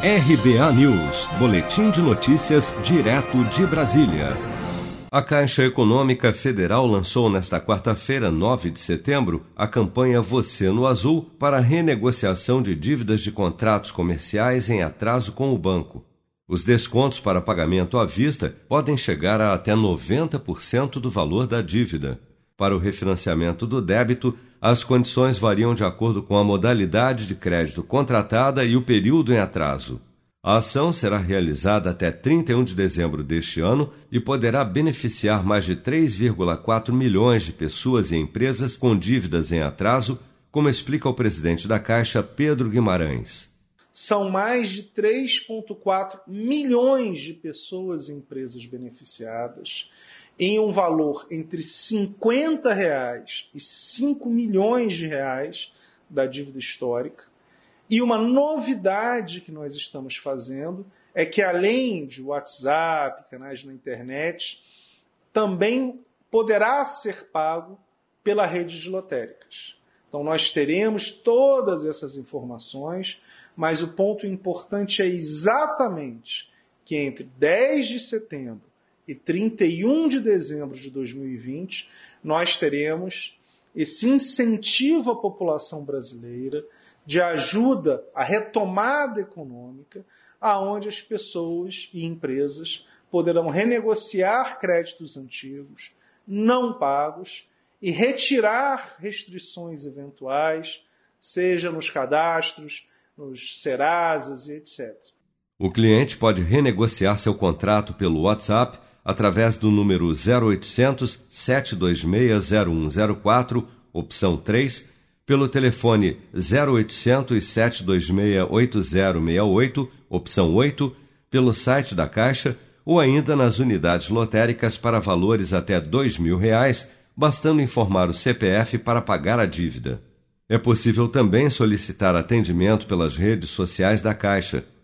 RBA News, Boletim de Notícias, direto de Brasília. A Caixa Econômica Federal lançou nesta quarta-feira, 9 de setembro, a campanha Você no Azul para renegociação de dívidas de contratos comerciais em atraso com o banco. Os descontos para pagamento à vista podem chegar a até 90% do valor da dívida. Para o refinanciamento do débito, as condições variam de acordo com a modalidade de crédito contratada e o período em atraso. A ação será realizada até 31 de dezembro deste ano e poderá beneficiar mais de 3,4 milhões de pessoas e empresas com dívidas em atraso, como explica o presidente da Caixa, Pedro Guimarães. São mais de 3,4 milhões de pessoas e empresas beneficiadas em um valor entre 50 reais e 5 milhões de reais da dívida histórica. E uma novidade que nós estamos fazendo é que além de WhatsApp, canais na internet, também poderá ser pago pela rede de lotéricas. Então nós teremos todas essas informações, mas o ponto importante é exatamente que entre 10 de setembro e 31 de dezembro de 2020, nós teremos esse incentivo à população brasileira de ajuda à retomada econômica, aonde as pessoas e empresas poderão renegociar créditos antigos não pagos e retirar restrições eventuais, seja nos cadastros, nos Serasas e etc. O cliente pode renegociar seu contrato pelo WhatsApp através do número 0800 726 0104, opção 3, pelo telefone 0800 726 8068, opção 8, pelo site da Caixa ou ainda nas unidades lotéricas para valores até 2 mil reais, bastando informar o CPF para pagar a dívida. É possível também solicitar atendimento pelas redes sociais da Caixa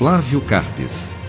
Flávio Carpes.